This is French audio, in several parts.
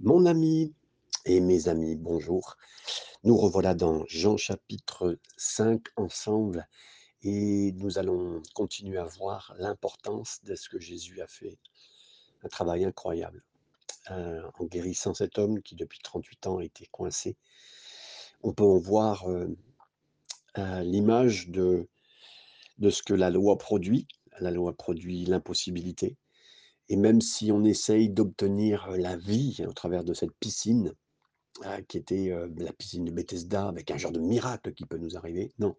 Mon ami et mes amis, bonjour. Nous revoilà dans Jean chapitre 5 ensemble et nous allons continuer à voir l'importance de ce que Jésus a fait. Un travail incroyable euh, en guérissant cet homme qui depuis 38 ans était coincé. On peut en voir euh, euh, l'image de, de ce que la loi produit. La loi produit l'impossibilité. Et même si on essaye d'obtenir la vie au travers de cette piscine, ah, qui était la piscine de Bethesda, avec un genre de miracle qui peut nous arriver, non.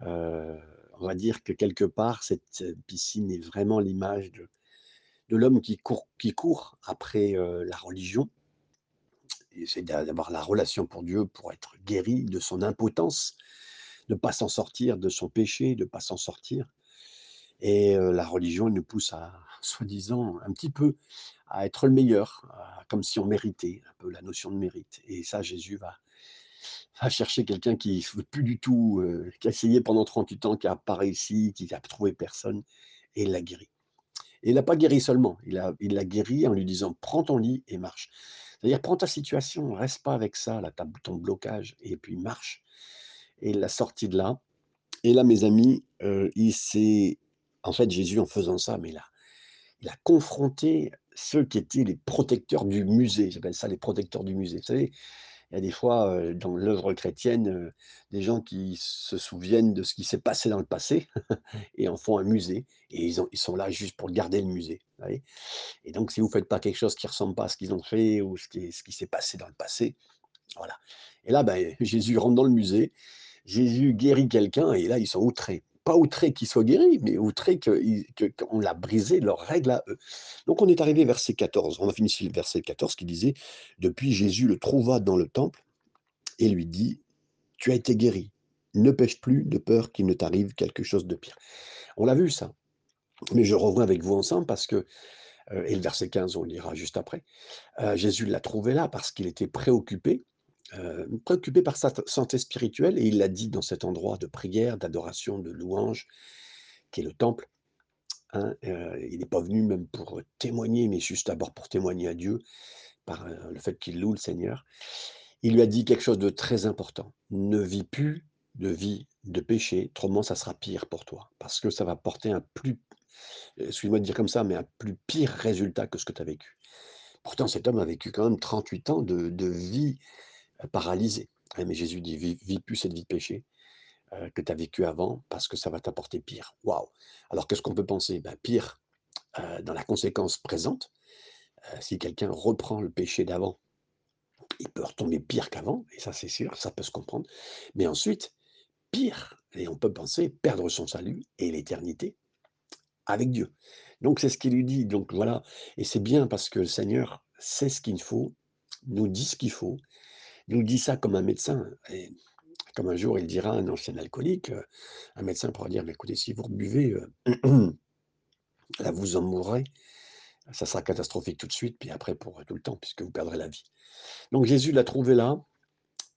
on va dire que quelque part, cette piscine est vraiment l'image de, l'homme qui court, après la religion, c'est d'avoir la relation pour Dieu pour être guéri de son impotence, de ne pas s'en sortir, de son péché, de ne pas s'en sortir. Et la religion nous pousse à, soi-disant, un petit peu à être le meilleur, comme si on méritait, un peu la notion de mérite. Et ça, Jésus va, chercher quelqu'un qui ne veut plus du tout, qui a essayé pendant 38 ans, qui n'a pas réussi, qui n'a trouvé personne, et il l'a guéri. Et il l'a pas guéri seulement, il l'a guéri en lui disant prends ton lit et marche. C'est-à-dire prends ta situation, reste pas avec ça, là, ton blocage, et puis marche. Et il l'a sorti de là. Et là, mes amis, il s'est en fait, Jésus, en faisant ça, mais là, il a confronté ceux qui étaient les protecteurs du musée. J'appelle ça les protecteurs du musée. Vous savez, il y a des fois dans l'œuvre chrétienne des gens qui se souviennent de ce qui s'est passé dans le passé et en font un musée. Et ils, ils sont là juste pour garder le musée. et donc, si vous ne faites pas quelque chose qui ne ressemble pas à ce qu'ils ont fait ou ce qui, ce qui s'est passé dans le passé, voilà. Et là, ben, Jésus rentre dans le musée, Jésus guérit quelqu'un et là, ils sont outrés pas outré qu'ils soient guéris, mais outré qu'on l'a brisé leurs règles à eux. Donc on est arrivé verset 14. On a fini sur le verset 14 qui disait Depuis Jésus le trouva dans le temple et lui dit Tu as été guéri. Ne pêche plus de peur qu'il ne t'arrive quelque chose de pire. On l'a vu ça. Mais je reviens avec vous ensemble parce que, euh, et le verset 15, on lira juste après, euh, Jésus l'a trouvé là parce qu'il était préoccupé euh, préoccupé par sa santé spirituelle, et il l'a dit dans cet endroit de prière, d'adoration, de louange, qui est le temple. Hein, euh, il n'est pas venu même pour témoigner, mais juste d'abord pour témoigner à Dieu par euh, le fait qu'il loue le Seigneur. Il lui a dit quelque chose de très important. Ne vis plus de vie de péché, autrement ça sera pire pour toi, parce que ça va porter un plus, excuse-moi de dire comme ça, mais un plus pire résultat que ce que tu as vécu. Pourtant, cet homme a vécu quand même 38 ans de, de vie paralysé. mais Jésus dit, vis, plus cette vie de péché que tu as vécu avant, parce que ça va t'apporter pire. Waouh Alors qu'est-ce qu'on peut penser? Ben, Pire, dans la conséquence présente, si quelqu'un reprend le péché d'avant, il peut retomber pire qu'avant, et ça c'est sûr, ça peut se comprendre. Mais ensuite, pire, et on peut penser perdre son salut et l'éternité avec Dieu. Donc c'est ce qu'il lui dit. Donc voilà, et c'est bien parce que le Seigneur sait ce qu'il faut, nous dit ce qu'il faut, il nous dit ça comme un médecin. Comme un jour, il dira à un ancien alcoolique, euh, un médecin pourra dire, «Mais écoutez, si vous buvez, euh, là, vous en mourrez. Ça sera catastrophique tout de suite, puis après pour tout le temps, puisque vous perdrez la vie. Donc Jésus l'a trouvé là,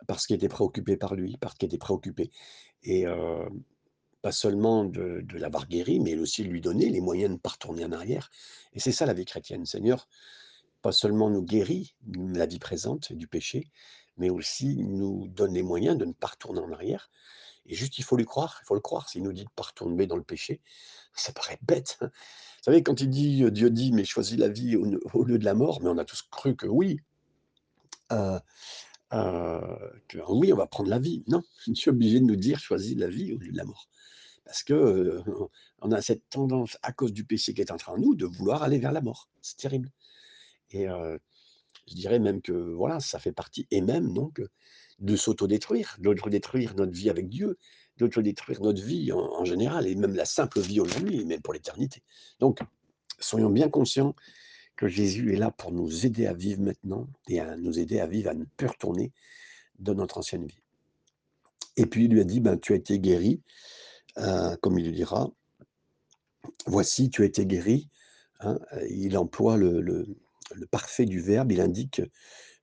parce qu'il était préoccupé par lui, parce qu'il était préoccupé. Et euh, pas seulement de, de l'avoir guéri, mais aussi lui donner les moyens de ne pas retourner en arrière. Et c'est ça la vie chrétienne. Seigneur, pas seulement nous guérit la vie présente du péché, mais aussi nous donne les moyens de ne pas retourner en arrière. Et juste, il faut lui croire, il faut le croire. S'il nous dit de ne pas retourner dans le péché, ça paraît bête. Hein. Vous savez, quand il dit, euh, Dieu dit, mais choisis la vie au, lieu de la mort, mais on a tous cru que oui. Euh, euh, que oui, on va prendre la vie. Non, je suis obligé de nous dire, choisis la vie au lieu de la mort. Parce que on a cette tendance, à cause du péché qui est en train de nous, de vouloir aller vers la mort. C'est terrible. Et je dirais même que voilà, ça fait partie, et même donc, de s'autodétruire, d'autodétruire notre vie avec Dieu, d'autodétruire notre vie en, général, et même la simple vie aujourd'hui, et même pour l'éternité. Donc, soyons bien conscients que Jésus est là pour nous aider à vivre maintenant et à nous aider à vivre, à ne plus retourner dans notre ancienne vie. Et puis il lui a dit, ben, tu as été guéri, comme il le dira, voici, tu as été guéri. Hein, il emploie le parfait du verbe, il indique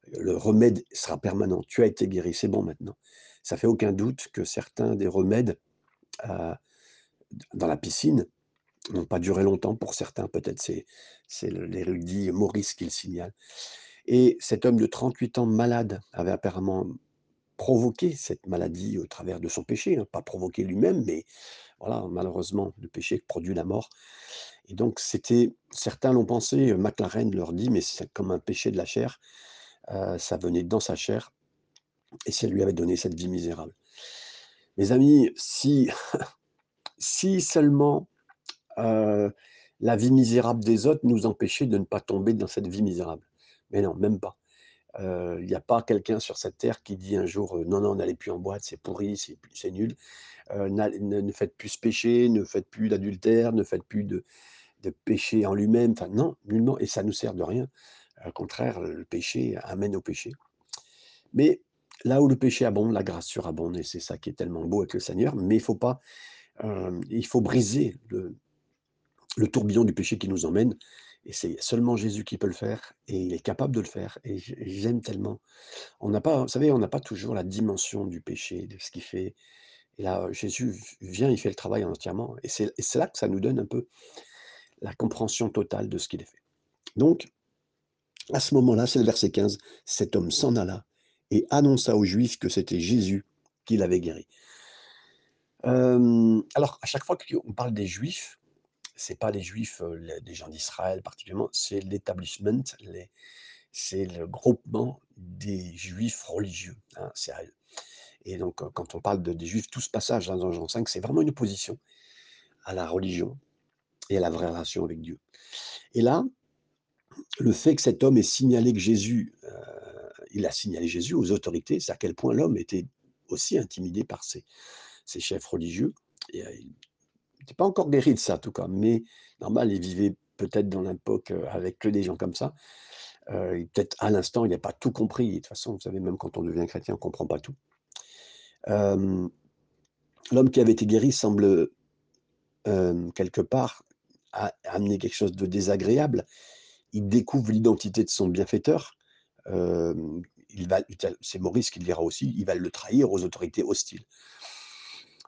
le remède sera permanent. Tu as été guéri, c'est bon maintenant. Ça fait aucun doute que certains des remèdes euh, dans la piscine n'ont pas duré longtemps pour certains. Peut-être c'est, c'est l'érudit Maurice qui le signale. Et cet homme de 38 ans malade avait apparemment provoqué cette maladie au travers de son péché, hein, pas provoqué lui-même, mais voilà, malheureusement, le péché produit la mort. Et donc, c'était, certains l'ont pensé, McLaren leur dit, mais c'est comme un péché de la chair, euh, ça venait dans sa chair, et ça lui avait donné cette vie misérable. Mes amis, si, si seulement euh, la vie misérable des autres nous empêchait de ne pas tomber dans cette vie misérable. Mais non, même pas. Euh, il n'y a pas quelqu'un sur cette terre qui dit un jour non, non, n'allez plus en boîte, c'est pourri, c'est nul. ne, faites plus ce péché, ne faites plus d'adultère, ne faites plus de, de péché en lui-même. Enfin, non, nullement. Et ça ne nous sert de rien. Au contraire, le péché amène au péché. Mais là où le péché abonde, la grâce surabonde. Et c'est ça qui est tellement beau avec le Seigneur. Mais il faut pas, il faut briser le, le tourbillon du péché qui nous emmène. Et c'est seulement Jésus qui peut le faire, et il est capable de le faire. Et j'aime tellement. On n'a pas, vous savez, on n'a pas toujours la dimension du péché, de ce qu'il fait. Et là, Jésus vient, il fait le travail entièrement. Et c'est là que ça nous donne un peu la compréhension totale de ce qu'il a fait. Donc, à ce moment-là, c'est le verset 15, cet homme s'en alla et annonça aux Juifs que c'était Jésus qui l'avait guéri. alors, à chaque fois qu'on parle des Juifs, c'est pas les Juifs, des gens d'Israël particulièrement, c'est l'établissement, c'est le groupement des Juifs religieux. Hein, et donc, quand on parle de, des Juifs, tout ce passage dans Jean 5, c'est vraiment une opposition à la religion, et à la vraie relation avec Dieu. Et là, le fait que cet homme ait signalé que Jésus, euh, il a signalé Jésus aux autorités, c'est à quel point l'homme était aussi intimidé par ses, ses chefs religieux. Euh, il n'était pas encore guéri de ça, en tout cas, mais normal, il vivait peut-être dans l'époque euh, avec que des gens comme ça. peut-être à l'instant, il n'a pas tout compris. de toute façon, vous savez, même quand on devient chrétien, on ne comprend pas tout. L'homme qui avait été guéri semble quelque part a amené quelque chose de désagréable. Il découvre l'identité de son bienfaiteur. il va, c'est Maurice qui le dira aussi, il va le trahir aux autorités hostiles.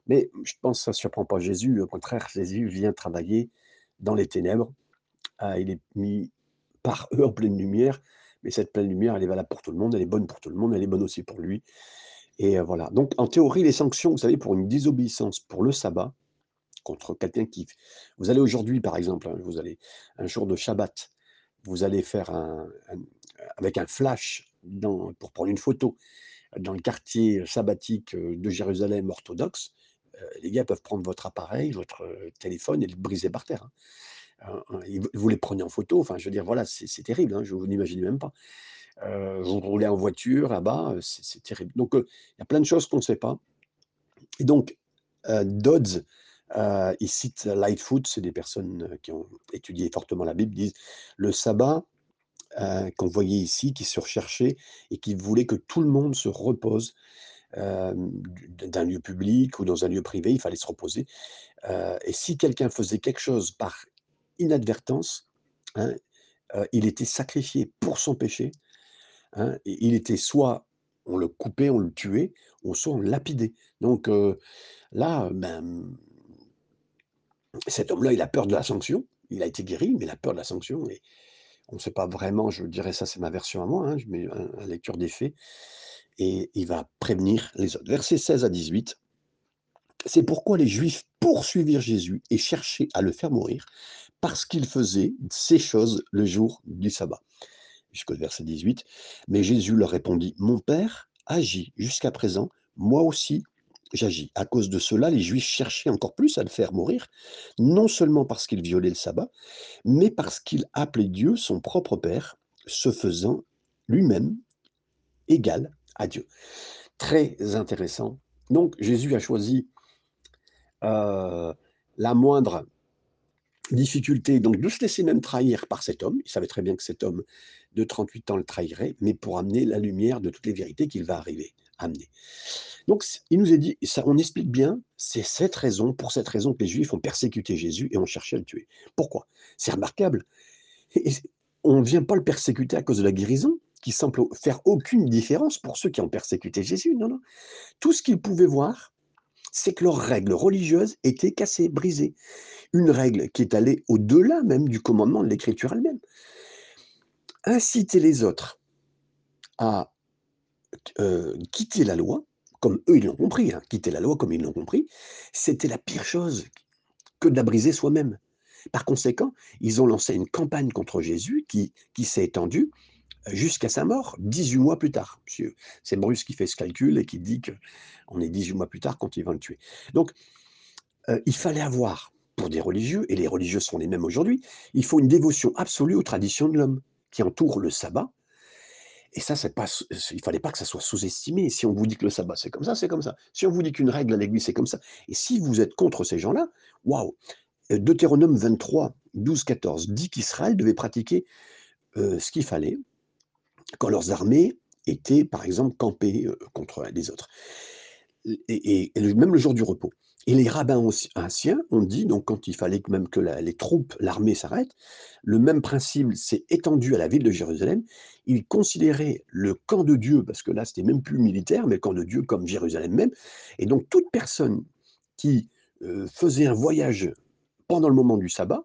Mais je pense que ça ne surprend pas Jésus. Au contraire, Jésus vient travailler dans les ténèbres. Ah, il est mis par eux en pleine lumière. Mais cette pleine lumière, elle est valable pour tout le monde, elle est bonne pour tout le monde, elle est bonne aussi pour lui. Et voilà. Donc, en théorie, les sanctions, vous savez, pour une désobéissance pour le sabbat, contre quelqu'un qui... Vous allez aujourd'hui, par exemple, hein, vous allez un jour de Shabbat, vous allez faire un, avec un flash pour prendre une photo dans le quartier sabbatique euh, de Jérusalem orthodoxe, euh, les gars peuvent prendre votre appareil, votre euh, téléphone et le briser par terre. Hein. Vous les prenez en photo, enfin, je veux dire, voilà, c'est terrible, hein, je vous n'imaginez même pas. vous roulez en voiture là-bas, c'est terrible. Donc, il y a plein de choses qu'on ne sait pas. Et donc, Dodds, euh, il cite Lightfoot, c'est des personnes euh, qui ont étudié fortement la Bible, disent le sabbat euh, qu'on voyait ici, qui se recherchait et qui voulait que tout le monde se repose d'un lieu public ou dans un lieu privé, il fallait se reposer. et si quelqu'un faisait quelque chose par inadvertance, hein, il était sacrifié pour son péché. Hein, il était soit on le coupait, on le tuait, ou soit on le lapidait. Donc là, ben, cet homme-là, il a peur de la sanction. Il a été guéri, mais il a peur de la sanction. Et on ne sait pas vraiment, je dirais ça, c'est ma version à moi, hein, je mets la lecture des faits. Et il va prévenir les autres. Versets 16 à 18. C'est pourquoi les Juifs poursuivirent Jésus et cherchaient à le faire mourir, parce qu'il faisait ces choses le jour du sabbat. Jusqu'au verset 18. Mais Jésus leur répondit, Mon Père agit jusqu'à présent, moi aussi j'agis. À cause de cela, les Juifs cherchaient encore plus à le faire mourir, non seulement parce qu'il violait le sabbat, mais parce qu'il appelait Dieu son propre Père, se faisant lui-même égal à Dieu. Très intéressant. Donc Jésus a choisi euh, la moindre difficulté, donc de se laisser même trahir par cet homme. Il savait très bien que cet homme de 38 ans le trahirait, mais pour amener la lumière de toutes les vérités qu'il va arriver Donc, il nous est dit, ça, on explique bien, c'est cette raison, pour cette raison que les Juifs ont persécuté Jésus et ont cherché à le tuer. Pourquoi? C'est remarquable. on ne vient pas le persécuter à cause de la guérison, qui semble faire aucune différence pour ceux qui ont persécuté Jésus. Non, non. Tout ce qu'ils pouvaient voir, c'est que leurs règles religieuses étaient cassées, brisées. Une règle qui est allée au-delà même du commandement de l'Écriture elle-même. Inciter les autres à euh, quitter la loi, comme eux ils l'ont compris, hein, quitter la loi comme ils l'ont compris, c'était la pire chose que de la briser soi-même. Par conséquent, ils ont lancé une campagne contre Jésus qui, qui s'est étendue jusqu'à sa mort, 18 mois plus tard. C'est Bruce qui fait ce calcul et qui dit qu'on est 18 mois plus tard quand ils vont le tuer. Donc, euh, il fallait avoir, pour des religieux, et les religieux sont les mêmes aujourd'hui, il faut une dévotion absolue aux traditions de l'homme qui entourent le sabbat. Et ça, c'est pas, il fallait pas que ça soit sous-estimé. Si on vous dit que le sabbat, c'est comme ça, c'est comme ça. Si on vous dit qu'une règle à l'église, c'est comme ça. Et si vous êtes contre ces gens-là, waouh euh, Deutéronome 23, 12, 14 dit qu'Israël devait pratiquer euh, ce qu'il fallait quand leurs armées étaient, par exemple, campées euh, contre les autres. Et, même le jour du repos. Et les rabbins anciens ont dit, donc quand il fallait même que les troupes, l'armée s'arrête, le même principe s'est étendu à la ville de Jérusalem. Ils considéraient le camp de Dieu, parce que là c'était même plus militaire, mais le camp de Dieu comme Jérusalem même. Et donc toute personne qui faisait un voyage pendant le moment du sabbat,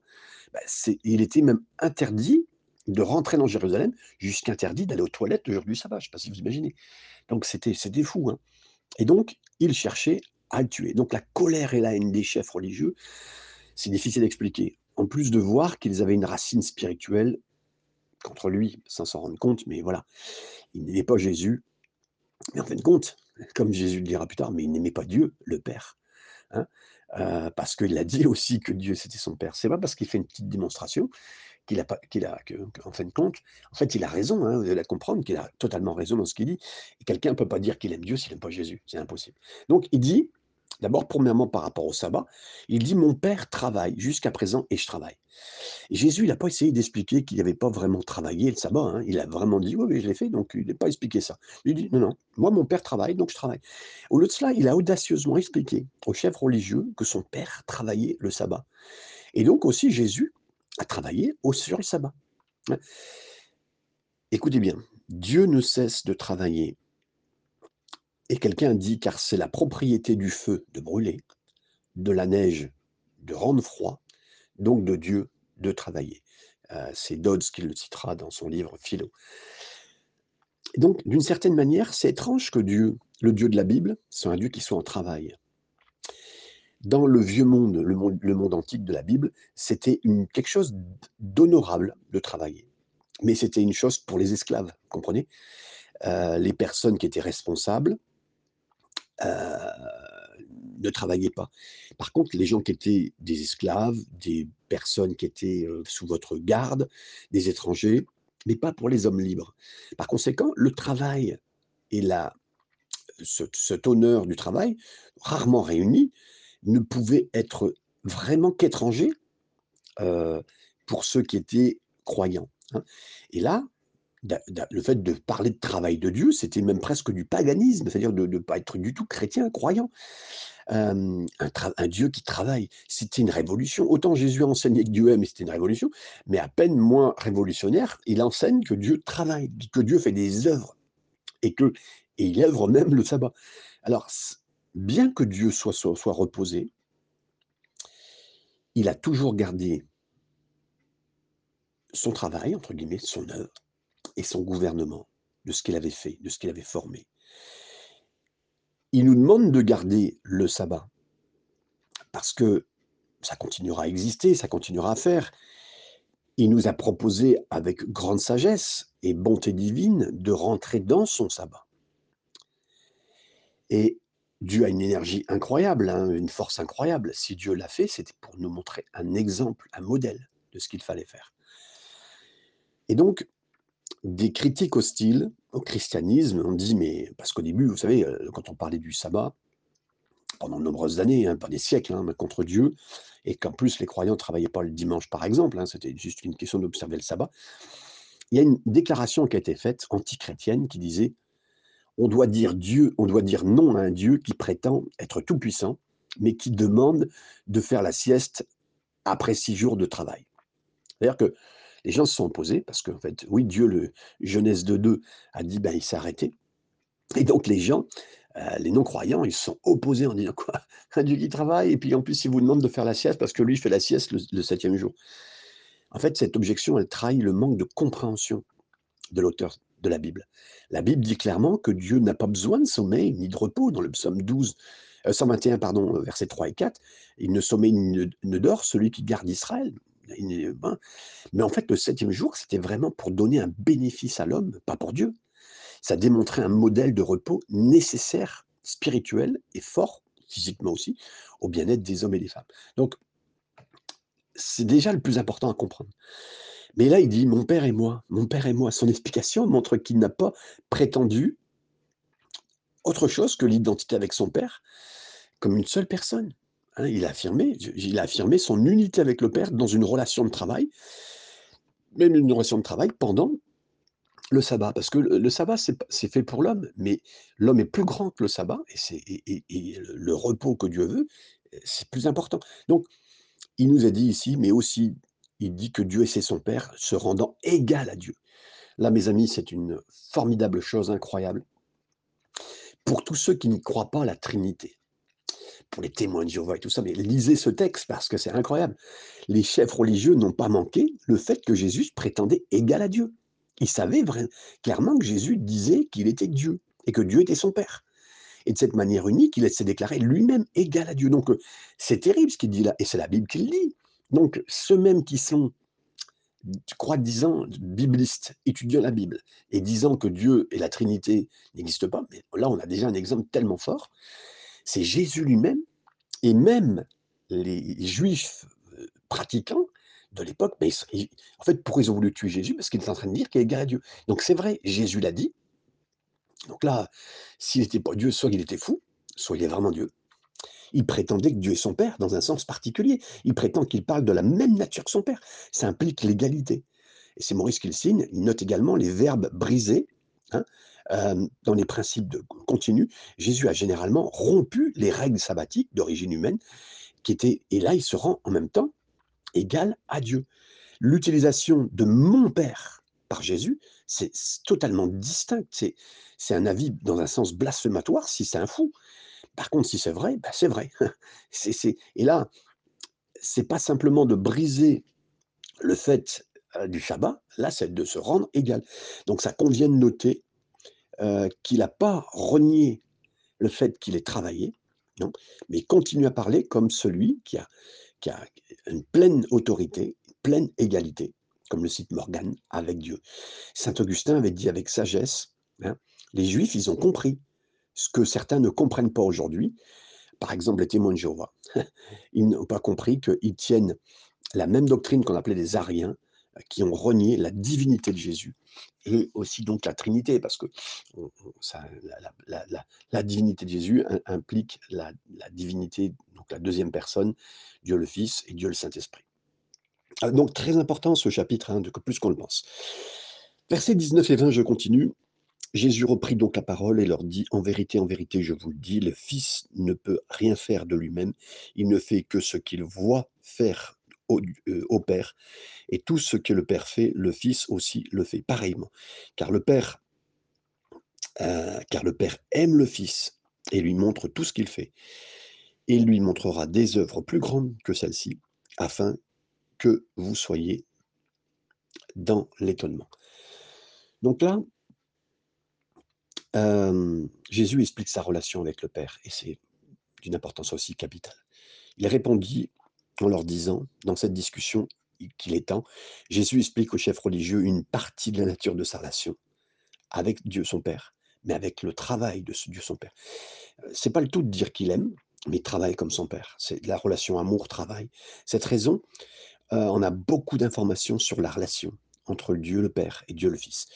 bah, il était même interdit de rentrer dans Jérusalem, jusqu'interdit d'aller aux toilettes le jour du sabbat. Je ne sais pas si vous imaginez. Donc c'était fou. Hein. Et donc, il cherchait à le tuer. Donc la colère et la haine des chefs religieux, c'est difficile d'expliquer. En plus de voir qu'ils avaient une racine spirituelle contre lui, sans s'en rendre compte, mais voilà, il n'aimait pas Jésus. Mais en fin de compte, comme Jésus le dira plus tard, mais il n'aimait pas Dieu, le Père. Hein euh, parce qu'il a dit aussi que Dieu c'était son père. C'est pas parce qu'il fait une petite démonstration qu'il a pas, qu'il a, en fin de compte, en fait, il a raison, hein, vous allez comprendre qu'il a totalement raison dans ce qu'il dit. Et quelqu'un ne peut pas dire qu'il aime Dieu s'il n'aime pas Jésus, c'est impossible. Donc il dit, D'abord, premièrement, par rapport au sabbat, il dit Mon père travaille jusqu'à présent et je travaille. Et Jésus, il n'a pas essayé d'expliquer qu'il n'avait pas vraiment travaillé le sabbat. Hein. Il a vraiment dit Oui, oui, je l'ai fait, donc il n'a pas expliqué ça. Il dit Non, non, moi, mon père travaille, donc je travaille. Au lieu de cela, il a audacieusement expliqué au chef religieux que son père travaillait le sabbat. Et donc aussi, Jésus a travaillé sur le sabbat. Hein. Écoutez bien, Dieu ne cesse de travailler et quelqu'un dit car c'est la propriété du feu de brûler, de la neige de rendre froid, donc de Dieu de travailler. Euh, c'est Dodds qui le citera dans son livre Philo. donc, d'une certaine manière, c'est étrange que Dieu, le Dieu de la Bible, soit un Dieu qui soit en travail. Dans le vieux monde, le monde, antique de la Bible, c'était quelque chose d'honorable de travailler. Mais c'était une chose pour les esclaves, comprenez? Euh, Les personnes qui étaient responsables euh, ne travaillaient pas. Par contre, les gens qui étaient des esclaves, des personnes qui étaient euh, sous votre garde, des étrangers, mais pas pour les hommes libres. Par conséquent, le travail et la, cet honneur du travail, rarement réunis, ne pouvait être vraiment qu'étranger euh, pour ceux qui étaient croyants. Hein. Et là, le fait de parler de travail de Dieu, c'était même presque du paganisme, c'est-à-dire de ne pas être du tout chrétien, croyant. un, Dieu qui travaille, c'était une révolution. Autant Jésus a enseigné que Dieu aime, c'était une révolution, mais à peine moins révolutionnaire, il enseigne que Dieu travaille, que Dieu fait des œuvres, et que et il œuvre même le sabbat. Alors, bien que Dieu soit, reposé, il a toujours gardé son travail, entre guillemets, son œuvre, et son gouvernement, de ce qu'il avait fait, de ce qu'il avait formé. Il nous demande de garder le sabbat, parce que ça continuera à exister, ça continuera à faire. Il nous a proposé avec grande sagesse et bonté divine de rentrer dans son sabbat. Et Dieu a une énergie incroyable, hein, une force incroyable. Si Dieu l'a fait, c'était pour nous montrer un exemple, un modèle de ce qu'il fallait faire. Et donc, des critiques hostiles au christianisme. On dit, mais parce qu'au début, vous savez, euh, quand on parlait du sabbat, pendant de nombreuses années, hein, pas des siècles, hein, contre Dieu, et qu'en plus les croyants ne travaillaient pas le dimanche, par exemple, hein, c'était juste une question d'observer le sabbat, il y a une déclaration qui a été faite, anti-chrétienne, qui disait on doit dire Dieu, on doit dire non à un Dieu qui prétend être tout-puissant, mais qui demande de faire la sieste après six jours de travail. C'est-à-dire que les gens se sont opposés parce qu'en fait, oui, Dieu, le Genèse 2.2, a dit, ben, il s'est arrêté. Et donc les gens, euh, les non-croyants, ils se sont opposés en disant quoi? Un Dieu qui travaille, et puis en plus, il vous demande de faire la sieste parce que lui, il fait la sieste le, septième jour. En fait, cette objection, elle trahit le manque de compréhension de l'auteur de la Bible. La Bible dit clairement que Dieu n'a pas besoin de sommeil ni de repos. Dans le psaume 12, 121, pardon, versets 3 et 4, il ne sommeille ni ne, dort celui qui garde Israël. Ben, mais en fait, le septième jour, c'était vraiment pour donner un bénéfice à l'homme, pas pour Dieu. Ça démontrait un modèle de repos nécessaire, spirituel et fort, physiquement aussi, au bien-être des hommes et des femmes. Donc, c'est déjà le plus important à comprendre. Mais là, il dit mon père et moi, mon père et moi. Son explication montre qu'il n'a pas prétendu autre chose que l'identité avec son père comme une seule personne. Hein. il, a affirmé, il son unité avec le père dans une relation de travail, même une relation de travail pendant le sabbat. Parce que le, sabbat, c'est fait pour l'homme, mais l'homme est plus grand que le sabbat, et, et le repos que Dieu veut, c'est plus important. Donc, il nous a dit ici, mais aussi, il dit que Dieu c'est son Père, se rendant égal à Dieu. Là, mes amis, c'est une formidable chose, incroyable. Pour tous ceux qui n'y croient pas à la Trinité, pour les témoins de Jéhovah et tout ça, mais lisez ce texte parce que c'est incroyable. Les chefs religieux n'ont pas manqué le fait que Jésus prétendait égal à Dieu. Ils savaient vraiment, clairement que Jésus disait qu'il était Dieu et que Dieu était son Père. Et de cette manière unique, il s'est déclaré lui-même égal à Dieu. Donc, euh, c'est terrible ce qu'il dit là, et c'est la Bible qui le dit. Donc, ceux mêmes qui sont, je crois, disant, biblistes, étudiant la Bible, et disant que Dieu et la Trinité n'existent pas, mais là, on a déjà un exemple tellement fort, c'est Jésus lui-même, et même les Juifs euh, pratiquants de l'époque, en fait, pourquoi ils ont voulu tuer Jésus? Parce qu'il est en train de dire qu'il est égal à Dieu. Donc c'est vrai, Jésus l'a dit, donc là, s'il n'était pas Dieu, soit il était fou, soit il est vraiment Dieu. Il prétendait que Dieu est son Père dans un sens particulier. Il prétend qu'il parle de la même nature que son Père. Ça implique l'égalité. Et c'est Maurice qui le signe. Il note également les verbes brisés. Hein, euh, dans les principes de continu, Jésus a généralement rompu les règles sabbatiques d'origine humaine, qui étaient, et là il se rend en même temps égal à Dieu. L'utilisation de mon Père par Jésus, c'est totalement distinct. C'est un avis dans un sens blasphématoire si c'est un fou. Par contre, si c'est vrai, ben c'est vrai. Et là, c'est pas simplement de briser le fait euh, du Shabbat, là, c'est de se rendre égal. Donc, ça convient de noter euh, qu'il n'a pas renié le fait qu'il ait travaillé, non, mais continue à parler comme celui qui a, une pleine autorité, une pleine égalité comme le cite Morgan, avec Dieu. Saint Augustin avait dit avec sagesse, hein, les Juifs, ils ont compris ce que certains ne comprennent pas aujourd'hui. Par exemple, les témoins de Jéhovah. Ils n'ont pas compris qu'ils tiennent la même doctrine qu'on appelait les Ariens, qui ont renié la divinité de Jésus et aussi donc la Trinité, parce que la, divinité de Jésus implique la, divinité, donc la deuxième personne, Dieu le Fils et Dieu le Saint-Esprit. Ah, donc très important ce chapitre, hein, de plus qu'on le pense. Versets 19 et 20, je continue. Jésus reprit donc la parole et leur dit, En vérité, en vérité, je vous le dis, le Fils ne peut rien faire de lui-même, il ne fait que ce qu'il voit faire au, euh, Père, et tout ce que le Père fait, le Fils aussi le fait pareillement. Car le Père, euh, car le Père aime le Fils et lui montre tout ce qu'il fait. Il lui montrera des œuvres plus grandes que celles-ci, afin que vous soyez dans l'étonnement. Donc là, Jésus explique sa relation avec le Père, et c'est d'une importance aussi capitale. Il répondit en leur disant, dans cette discussion qu'il est temps, Jésus explique au chef religieux une partie de la nature de sa relation avec Dieu son Père, mais avec le travail de ce Dieu son Père. C'est pas le tout de dire qu'il aime, mais il travaille comme son Père. C'est la relation amour-travail. Cette raison, on a beaucoup d'informations sur la relation entre Dieu le Père et Dieu le Fils.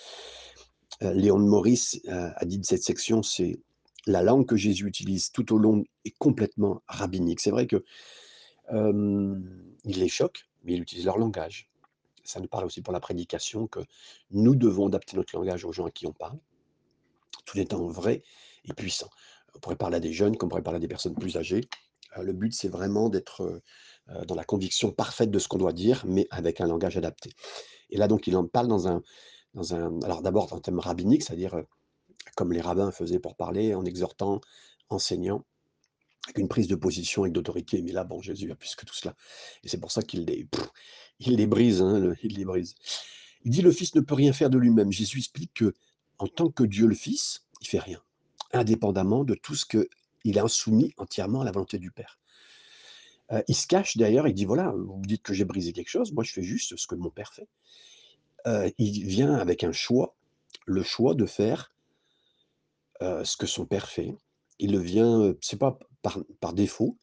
Euh, Léon de Maurice euh, a dit de cette section, c'est la langue que Jésus utilise tout au long est complètement rabbinique. C'est vrai que il les choque, mais il utilise leur langage. Ça nous parle aussi pour la prédication que nous devons adapter notre langage aux gens à qui on parle, tout étant vrai et puissant. On pourrait parler à des jeunes, comme on pourrait parler à des personnes plus âgées. le but, c'est vraiment d'être euh, dans la conviction parfaite de ce qu'on doit dire, mais avec un langage adapté. Et là, donc, il en parle dans un, alors d'abord dans un thème rabbinique, c'est-à-dire euh, comme les rabbins faisaient pour parler, en exhortant, enseignant, avec une prise de position et d'autorité. Mais là, bon, Jésus a plus que tout cela. Et c'est pour ça qu'il les, brise, hein, il les brise. Il dit le Fils ne peut rien faire de lui-même. Jésus explique que en tant que Dieu le Fils, il fait rien, indépendamment de tout ce qu'il est insoumis entièrement à la volonté du Père. Heu, il se cache derrière, il dit: «Voilà, vous dites que j'ai brisé quelque chose, moi je fais juste ce que mon Père fait». Heu, il vient avec un choix, le choix de faire heu, ce que son père fait. Il le vient, heu, c'est pas par défaut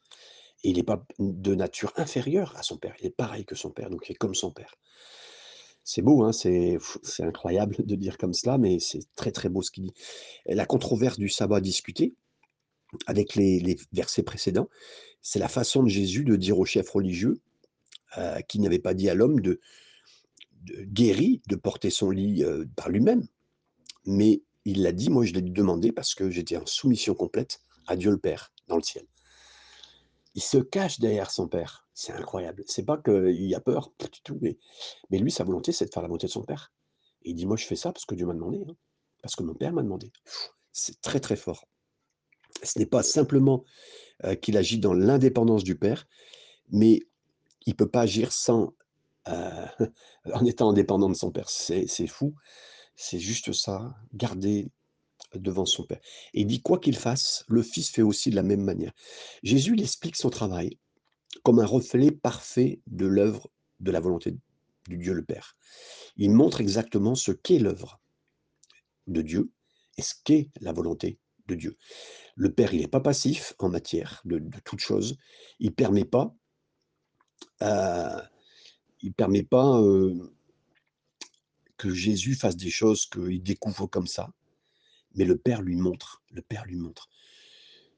il est pas de nature inférieure à son père. Il est pareil que son père, donc il est comme son père. C'est beau, hein, c'est incroyable de dire comme cela, mais c'est très, très beau ce qu'il dit. La controverse du sabbat discutée avec les versets précédents, c'est la façon de Jésus de dire aux chefs religieux, heu, qu'il n'avait pas dit à l'homme de guéri de porter son lit, heu, par lui-même, mais il l'a dit, moi je l'ai demandé parce que j'étais en soumission complète à Dieu le Père dans le ciel. Il se cache derrière son père, c'est incroyable. C'est pas qu'il a peur, du tout, mais mais lui sa volonté c'est de faire la volonté de son père. Et il dit: «Moi je fais ça parce que Dieu m'a demandé, hein, parce que mon père m'a demandé». C'est très, très fort. Ce n'est pas simplement, heu, qu'il agit dans l'indépendance du père, mais il peut pas agir sans, heu, en étant indépendant de son père. C'est fou, c'est juste ça, garder devant son père. Et il dit: «Quoi qu'il fasse, le fils fait aussi de la même manière». Jésus, il explique son travail comme un reflet parfait de l'œuvre de la volonté du Dieu le Père. Il montre exactement ce qu'est l'œuvre de Dieu et ce qu'est la volonté de Dieu. Le Père, il est pas passif en matière de de toute chose. Il permet pas il permet pas, que Jésus fasse des choses qu'il découvre comme ça, mais le Père lui montre, le Père lui montre.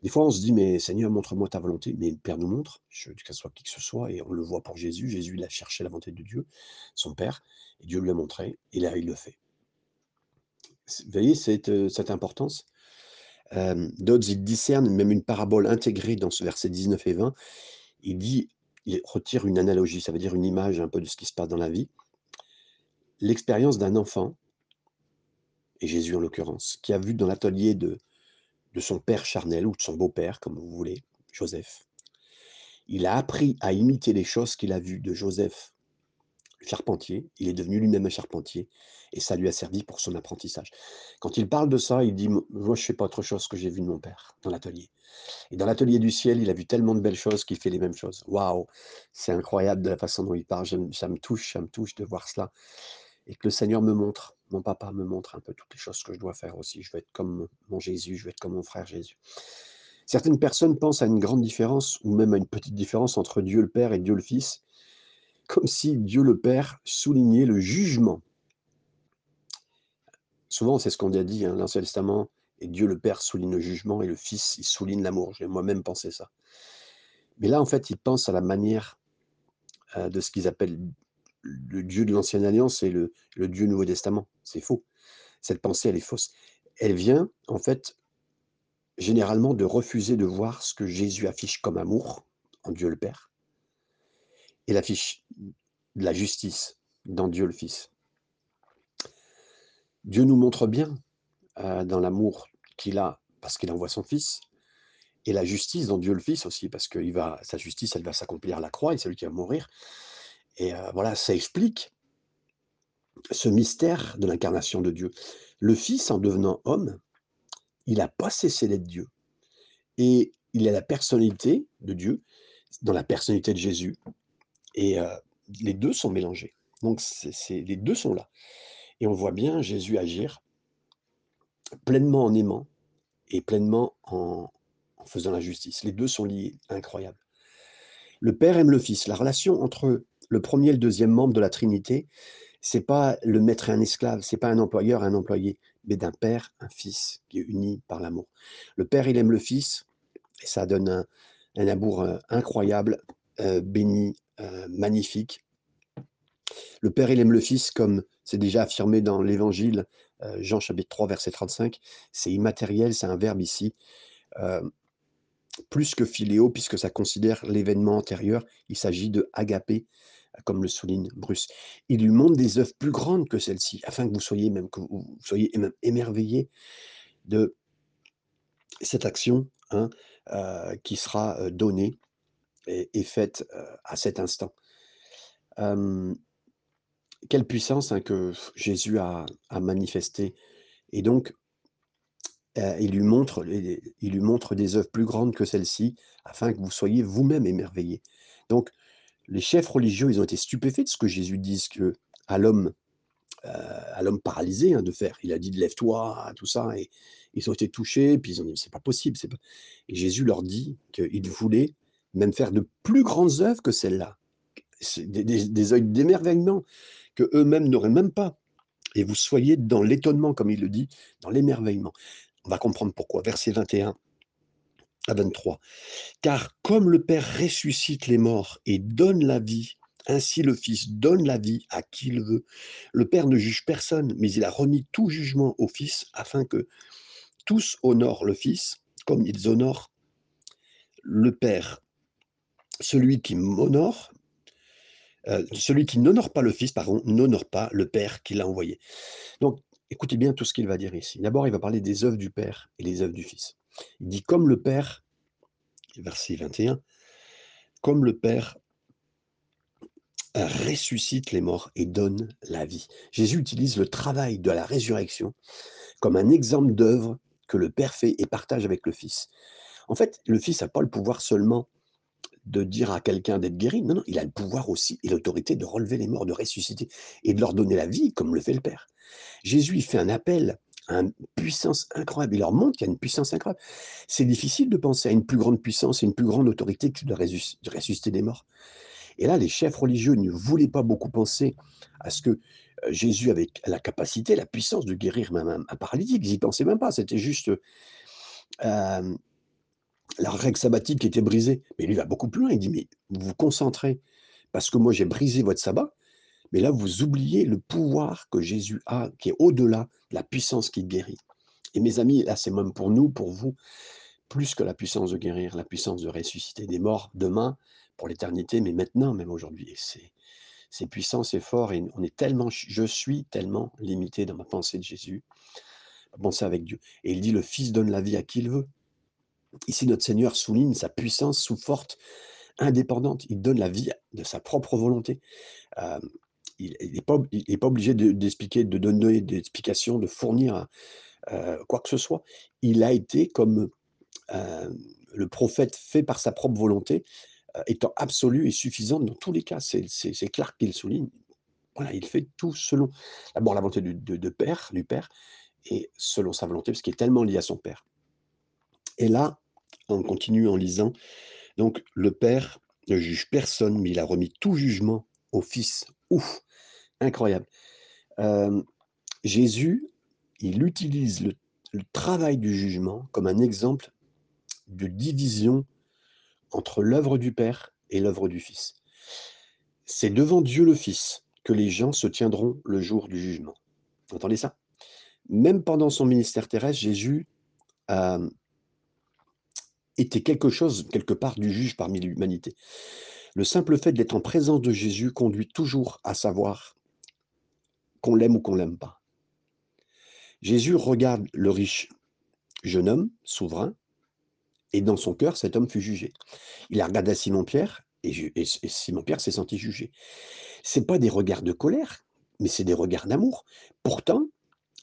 Des fois, on se dit: «Mais Seigneur, montre-moi ta volonté», mais le Père nous montre, je qu'elle soit qui que ce soit et on le voit pour Jésus. Jésus, il a cherché la volonté de Dieu, son Père, et Dieu lui a montré et là, il le fait. Vous voyez cette, cette importance? D'autres, ils discernent même une parabole intégrée dans ce verset 19 et 20. Il dit il retire une analogie, ça veut dire une image un peu de ce qui se passe dans la vie. L'expérience d'un enfant et Jésus en l'occurrence, qui a vu dans l'atelier de de son père charnel ou de son beau-père, comme vous voulez, Joseph. Il a appris à imiter les choses qu'il a vues de Joseph, charpentier. Il est devenu lui-même un charpentier et ça lui a servi pour son apprentissage. Quand il parle de ça, il dit: «Moi, je fais pas autre chose que j'ai vu de mon père dans l'atelier» et dans l'atelier du ciel, il a vu tellement de belles choses qu'il fait les mêmes choses. Waouh! C'est incroyable de la façon dont il parle. Ça me touche ça me touche de voir cela et que le Seigneur me montre, mon papa me montre un peu toutes les choses que je dois faire aussi. Je veux être comme mon Jésus, je veux être comme mon frère Jésus. Certaines personnes pensent à une grande différence ou même à une petite différence entre Dieu le Père et Dieu le Fils, comme si Dieu le Père soulignait le jugement. Souvent, c'est ce qu'on a dit, hein, l'Ancien Testament et Dieu le Père souligne le jugement et le Fils, il souligne l'amour. J'ai moi-même pensé ça. Mais là, en fait, ils pensent à la manière, heu, de ce qu'ils appellent le Dieu de l'Ancienne Alliance et le le Dieu Nouveau Testament. C'est faux. Cette pensée, elle est fausse. Elle vient, en fait, généralement de refuser de voir ce que Jésus affiche comme amour en Dieu le Père il affiche de la justice dans Dieu le Fils. Dieu nous montre bien, heu, dans l'amour qu'il a parce qu'il envoie son fils et la justice dans Dieu le Fils aussi parce qu'il va sa justice, elle va s'accomplir à la croix et c'est lui qui va mourir et heu, voilà, ça explique ce mystère de l'incarnation de Dieu. Le Fils, en devenant homme, il a pas cessé d'être Dieu et il a la personnalité de Dieu, dans la personnalité de Jésus et les 2 sont mélangés. Donc c'est les 2 sont là et on voit bien Jésus agir pleinement en aimant et pleinement en faisant la justice. Les 2 sont liés, incroyable. Le Père aime le Fils. La relation entre le 1er et le 2e membre de la Trinité, c'est pas le maître et un esclave, c'est pas un employeur et un employé, mais d'un père, un fils qui est uni par l'amour. Le Père, il aime le Fils et ça donne un amour, incroyable, béni, heu, magnifique. Le Père, il aime le Fils comme c'est déjà affirmé dans l'Évangile, heu, Jean chapitre 3 verset 35. C'est immatériel, c'est un verbe ici, heu, plus que philéo puisque ça considère l'événement antérieur. Il s'agit de agapé, comme le souligne Bruce. Il lui montre des œuvres plus grandes que celles-ci, afin que vous soyez même que vous soyez émerveillés de cette action, hein, qui sera, donnée et faite, à cet instant. Quelle puissance, hein, que Jésus a manifestée Et donc, il lui montre il lui montre des œuvres plus grandes que celles-ci, afin que vous soyez vous-même émerveillés. Donc les chefs religieux, ils ont été stupéfaits de ce que Jésus dise que à l'homme, à l'homme paralysé, hein, de faire. Il a dit: «Lève-toi», tout ça et ils ont été touchés, puis ils ont dit: «C'est pas possible, pas» et Jésus leur dit qu'il voulait même faire de plus grandes œuvres que celles-là. Des œils d'émerveillement qu'eux-mêmes n'auraient même pas et vous soyez dans l'étonnement, comme il le dit, dans l'émerveillement. On va comprendre pourquoi. Verset 21 à 23. Car comme le Père ressuscite les morts et donne la vie, ainsi le Fils donne la vie à qui il veut. Le Père ne juge personne, mais il a remis tout jugement au Fils afin que tous honorent le Fils comme ils honorent le Père. Celui qui m'honore, euh, celui qui n'honore pas le Fils, pardon, n'honore pas le Père qui l'a envoyé. Donc, écoutez bien tout ce qu'il va dire ici. D'abord, il va parler des œuvres du Père et les œuvres du Fils. Il dit comme le Père, verset 21, comme le Père ressuscite les morts et donne la vie. Jésus utilise le travail de la résurrection comme un exemple d'œuvre que le Père fait et partage avec le Fils. En fait, le Fils n'a pas le pouvoir seulement de dire à quelqu'un d'être guéri. Non, non, il a le pouvoir aussi et l'autorité de relever les morts, de ressusciter et de leur donner la vie comme le fait le Père. Jésus, il fait un appel à une puissance incroyable. Il leur montre qu'il y a une puissance incroyable. C'est difficile de penser à une plus grande puissance et une plus grande autorité que de ressusciter des morts. Et là, les chefs religieux ne voulaient pas beaucoup penser à ce que euh, Jésus avait la capacité, la puissance de guérir même un, paralytique. Ils n'y pensaient même pas. C'était juste euh, la règle sabbatique qui était brisée. Mais lui va beaucoup plus loin. Il dit, mais vous vous concentrez parce que moi j'ai brisé votre sabbat, mais là vous oubliez le pouvoir que Jésus a, qui est au-delà de la puissance qui guérit. Et mes amis, là c'est même pour nous, pour vous, plus que la puissance de guérir, la puissance de ressusciter des morts demain, pour l'éternité, mais maintenant, même aujourd'hui. C'est puissant, c'est fort, et on est tellement, je suis tellement limité dans ma pensée de Jésus, ma pensée avec Dieu. Et il dit, le Fils donne la vie à qui il veut. Ici, notre Seigneur souligne sa puissance sous forte, indépendante. Il donne la vie de sa propre volonté. Euh, il n'est pas, obligé d'expliquer, de, donner des explications, de fournir euh, quoi que ce soit. Il a été comme euh, le prophète fait par sa propre volonté, étant absolu et suffisant dans tous les cas. C'est clair qu'il souligne. Voilà, il fait tout selon d'abord la volonté de, père, du Père, et selon sa volonté, parce qu'il est tellement lié à son Père. Et là, on continue en lisant. Donc, le Père ne juge personne, mais il a remis tout jugement au Fils. Ouf, incroyable. Jésus, il utilise le, travail du jugement comme un exemple de division entre l'œuvre du Père et l'œuvre du Fils. C'est devant Dieu le Fils que les gens se tiendront le jour du jugement. Entendez ça? Même pendant son ministère terrestre, Jésus était quelque chose, quelque part, du juge parmi l'humanité. Le simple fait d'être en présence de Jésus conduit toujours à savoir qu'on l'aime ou qu'on l'aime pas. Jésus regarde le riche jeune homme, souverain, et dans son cœur, cet homme fut jugé. Il a regardé Simon-Pierre, et, Simon-Pierre s'est senti jugé. Ce pas des regards de colère, mais c'est des regards d'amour. Pourtant,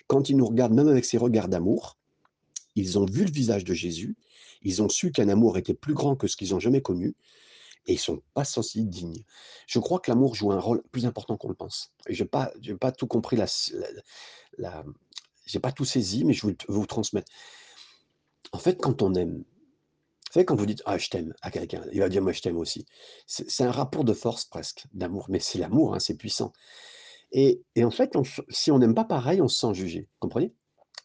quand ils nous regardent, même avec ces regards d'amour, ils ont vu le visage de Jésus, ils ont su qu'un amour était plus grand que ce qu'ils ont jamais connu, et ils sont pas sentis dignes. Je crois que l'amour joue un rôle plus important qu'on le pense. Je n'ai pas, tout compris, la, la, j'ai pas tout saisi, mais je vais vous transmettre. En fait, quand on aime, vous savez, quand vous dites Ah, je t'aime à quelqu'un, il va dire Moi, je t'aime aussi. C'est un rapport de force presque, d'amour. Mais c'est l'amour, hein, c'est puissant. Et, en fait, si on n'aime pas pareil, on se sent jugé. Comprenez?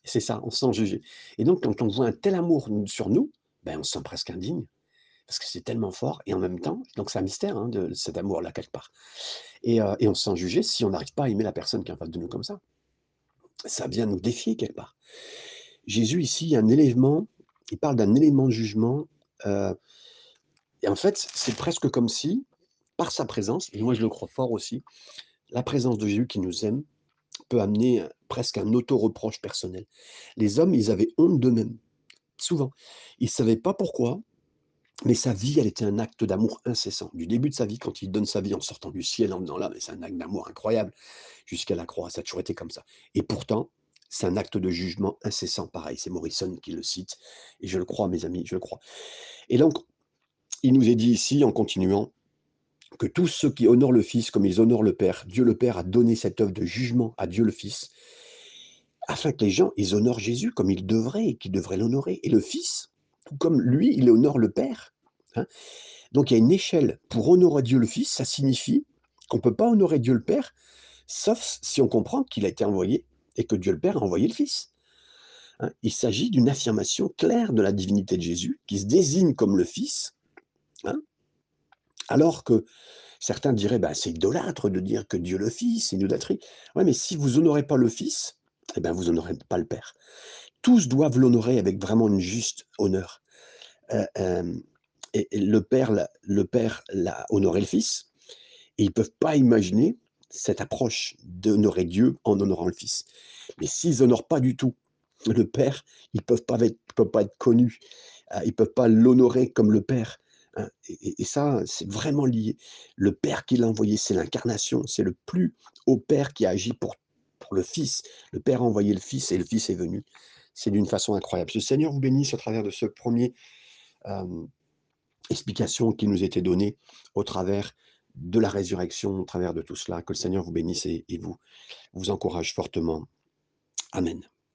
C'est ça, on se sent jugé. Et donc, quand on voit un tel amour sur nous, ben, on se sent presque indigne. Parce que c'est tellement fort. Et en même temps, donc c'est un mystère hein, de cet amour-là, quelque part. Et, euh, et on se sent jugé si on n'arrive pas à aimer la personne qui est en face de nous comme ça. Ça vient nous défier quelque part. Jésus, ici, il y a un élément, il parle d'un élément de jugement et en fait, c'est presque comme si, par sa présence, et moi je le crois fort aussi, la présence de Jésus qui nous aime peut amener presque un auto-reproche personnel. Les hommes, ils avaient honte d'eux-mêmes, souvent. Ils ne savaient pas pourquoi, mais sa vie, elle était un acte d'amour incessant. Du début de sa vie, quand il donne sa vie en sortant du ciel, en venant là, mais c'est un acte d'amour incroyable, jusqu'à la croix, ça a toujours été comme ça. Et pourtant, c'est un acte de jugement incessant, pareil, c'est Morrison qui le cite, et je le crois, mes amis, je le crois. Et donc, il nous est dit ici, en continuant, que tous ceux qui honorent le Fils comme ils honorent le Père, Dieu le Père a donné cette œuvre de jugement à Dieu le Fils, afin que les gens, ils honorent Jésus comme ils devraient et qu'ils devraient l'honorer. Et le Fils, tout comme lui, il honore le Père. Hein. Donc il y a une échelle. Pour honorer Dieu le Fils, ça signifie qu'on ne peut pas honorer Dieu le Père, sauf si on comprend qu'il a été envoyé et que Dieu le Père a envoyé le Fils. Hein. Il s'agit d'une affirmation claire de la divinité de Jésus, qui se désigne comme le Fils, hein. alors que certains diraient, bah, c'est idolâtre de dire que Dieu le Fils, c'est idolâtrie. Oui, mais si vous honorez pas le Fils, eh bien, vous honorez pas le Père. Tous doivent l'honorer avec vraiment une juste honneur. Euh, et, le Père, le Père l'a honoré le Fils, et ils ne peuvent pas imaginer cette approche d'honorer Dieu en honorant le Fils. Mais s'ils n'honorent pas du tout le Père, ils ne peuvent, pas être, peuvent pas être connus, euh, ils ne peuvent pas l'honorer comme le Père. Hein. Et, ça, c'est vraiment lié. Le Père qui l'a envoyé, c'est l'incarnation, c'est le plus haut Père qui a agi pour le Fils. Le Père a envoyé le Fils et le Fils est venu. C'est d'une façon incroyable. Que le Seigneur vous bénisse à travers de ce premier explication qui nous était donnée au travers de la résurrection, au travers de tout cela. Que le Seigneur vous bénisse et, et vous, vous encourage fortement. Amen.